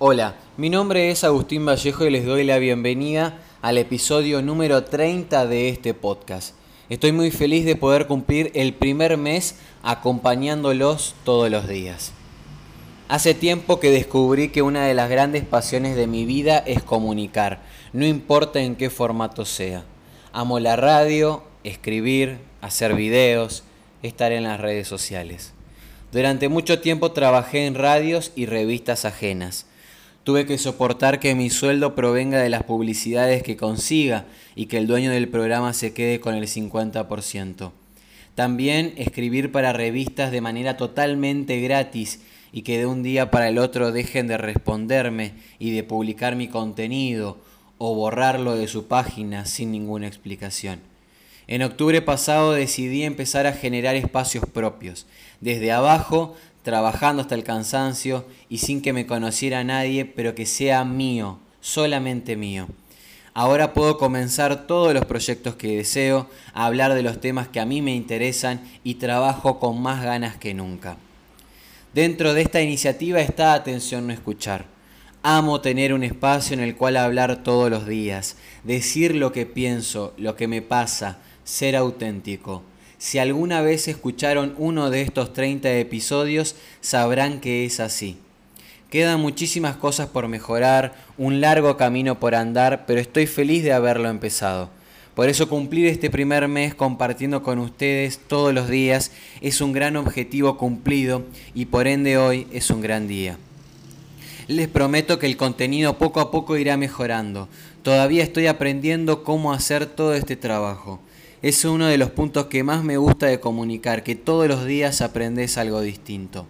Hola, mi nombre es Agustín Vallejo y les doy la bienvenida al episodio número 30 de este podcast. Estoy muy feliz de poder cumplir el primer mes acompañándolos todos los días. Hace tiempo que descubrí que una de las grandes pasiones de mi vida es comunicar, no importa en qué formato sea. Amo la radio, escribir, hacer videos, estar en las redes sociales. Durante mucho tiempo trabajé en radios y revistas ajenas. Tuve que soportar que mi sueldo provenga de las publicidades que consiga y que el dueño del programa se quede con el 50%. También escribir para revistas de manera totalmente gratis y que de un día para el otro dejen de responderme y de publicar mi contenido o borrarlo de su página sin ninguna explicación. En octubre pasado decidí empezar a generar espacios propios, desde abajo, trabajando hasta el cansancio y sin que me conociera nadie, pero que sea mío, solamente mío. Ahora puedo comenzar todos los proyectos que deseo, a hablar de los temas que a mí me interesan y trabajo con más ganas que nunca. Dentro de esta iniciativa está Atención No Escuchar. Amo tener un espacio en el cual hablar todos los días, decir lo que pienso, lo que me pasa, ser auténtico. Si alguna vez escucharon uno de estos 30 episodios, sabrán que es así. Quedan muchísimas cosas por mejorar, un largo camino por andar, pero estoy feliz de haberlo empezado. Por eso cumplir este primer mes compartiendo con ustedes todos los días es un gran objetivo cumplido y por ende hoy es un gran día. Les prometo que el contenido poco a poco irá mejorando. Todavía estoy aprendiendo cómo hacer todo este trabajo. Es uno de los puntos que más me gusta de comunicar, que todos los días aprendes algo distinto.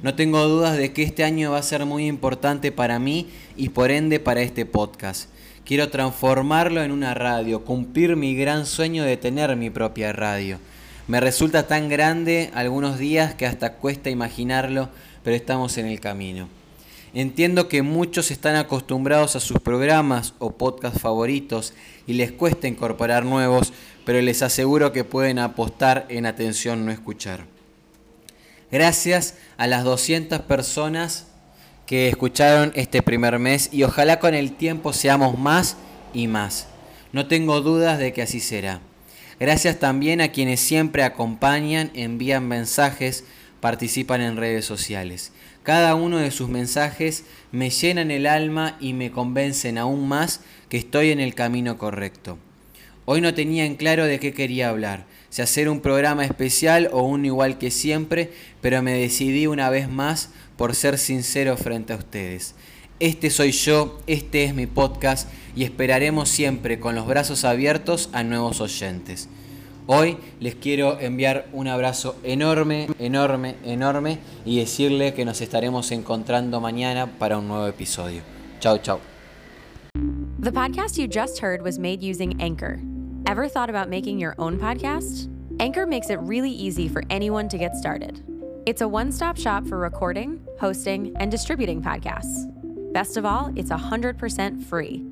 No tengo dudas de que este año va a ser muy importante para mí y por ende para este podcast. Quiero transformarlo en una radio, cumplir mi gran sueño de tener mi propia radio. Me resulta tan grande algunos días que hasta cuesta imaginarlo, pero estamos en el camino. Entiendo que muchos están acostumbrados a sus programas o podcasts favoritos y les cuesta incorporar nuevos, pero les aseguro que pueden apostar en atención no escuchar. Gracias a las 200 personas que escucharon este primer mes y ojalá con el tiempo seamos más y más. No tengo dudas de que así será. Gracias también a quienes siempre acompañan, envían mensajes, participan en redes sociales. Cada uno de sus mensajes me llenan el alma y me convencen aún más que estoy en el camino correcto. Hoy no tenía en claro de qué quería hablar, si hacer un programa especial o un igual que siempre, pero me decidí una vez más por ser sincero frente a ustedes. Este soy yo, este es mi podcast y esperaremos siempre con los brazos abiertos a nuevos oyentes. Hoy les quiero enviar un abrazo enorme, enorme, enorme y decirle que nos estaremos encontrando mañana para un nuevo episodio. Chao, chao. The podcast you just heard was made using Anchor. Ever thought about making your own podcast? Anchor makes it really easy for anyone to get started. It's a one stop shop for recording, hosting, and distributing podcasts. Best of all, it's 100% free.